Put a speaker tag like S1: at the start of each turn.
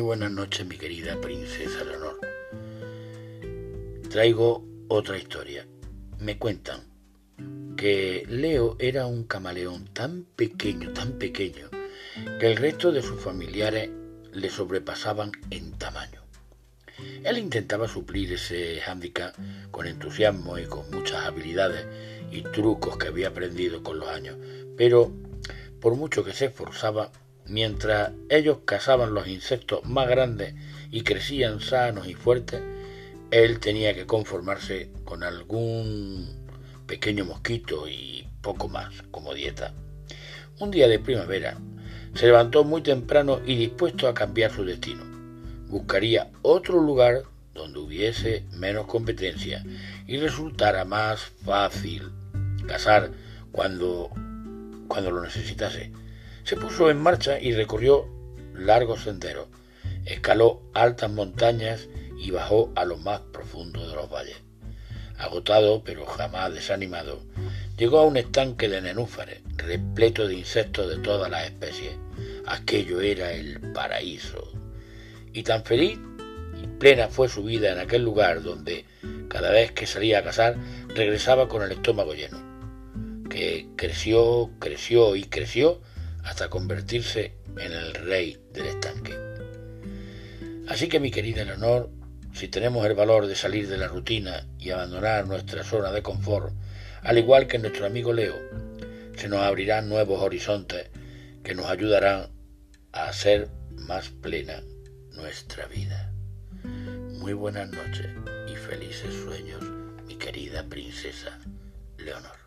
S1: buenas noches, mi querida princesa Leonor. Traigo otra historia. Me cuentan que Leo era un camaleón tan pequeño, tan pequeño, que el resto de sus familiares le sobrepasaban en tamaño. Él intentaba suplir ese hándicap con entusiasmo y con muchas habilidades y trucos que había aprendido con los años, pero por mucho que se esforzaba, mientras ellos cazaban los insectos más grandes y crecían sanos y fuertes, él tenía que conformarse con algún pequeño mosquito y poco más como dieta. Un día de primavera se levantó muy temprano y dispuesto a cambiar su destino. Buscaría otro lugar donde hubiese menos competencia y resultara más fácil cazar cuando cuando lo necesitase. Se puso en marcha y recorrió largos senderos, escaló altas montañas y bajó a lo más profundo de los valles. Agotado, pero jamás desanimado, llegó a un estanque de nenúfares, repleto de insectos de todas las especies. Aquello era el paraíso. Y tan feliz y plena fue su vida en aquel lugar donde, cada vez que salía a cazar, regresaba con el estómago lleno que creció, creció y creció hasta convertirse en el rey del estanque. Así que mi querida Leonor, si tenemos el valor de salir de la rutina y abandonar nuestra zona de confort, al igual que nuestro amigo Leo, se nos abrirán nuevos horizontes que nos ayudarán a hacer más plena nuestra vida. Muy buenas noches y felices sueños, mi querida princesa Leonor.